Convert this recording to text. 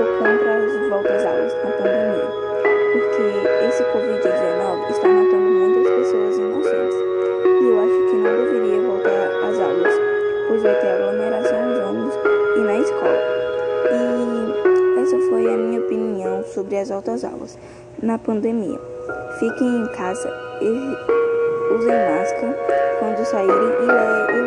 sou contra as voltas aulas na pandemia, porque esse Covid-19 está matando muitas pessoas inocentes. E eu acho que não deveria voltar às aulas, pois vai ter aglomeração nos ônibus e na escola. E essa foi a minha opinião sobre as voltas aulas na pandemia. Fiquem em casa e usem máscara quando saírem e.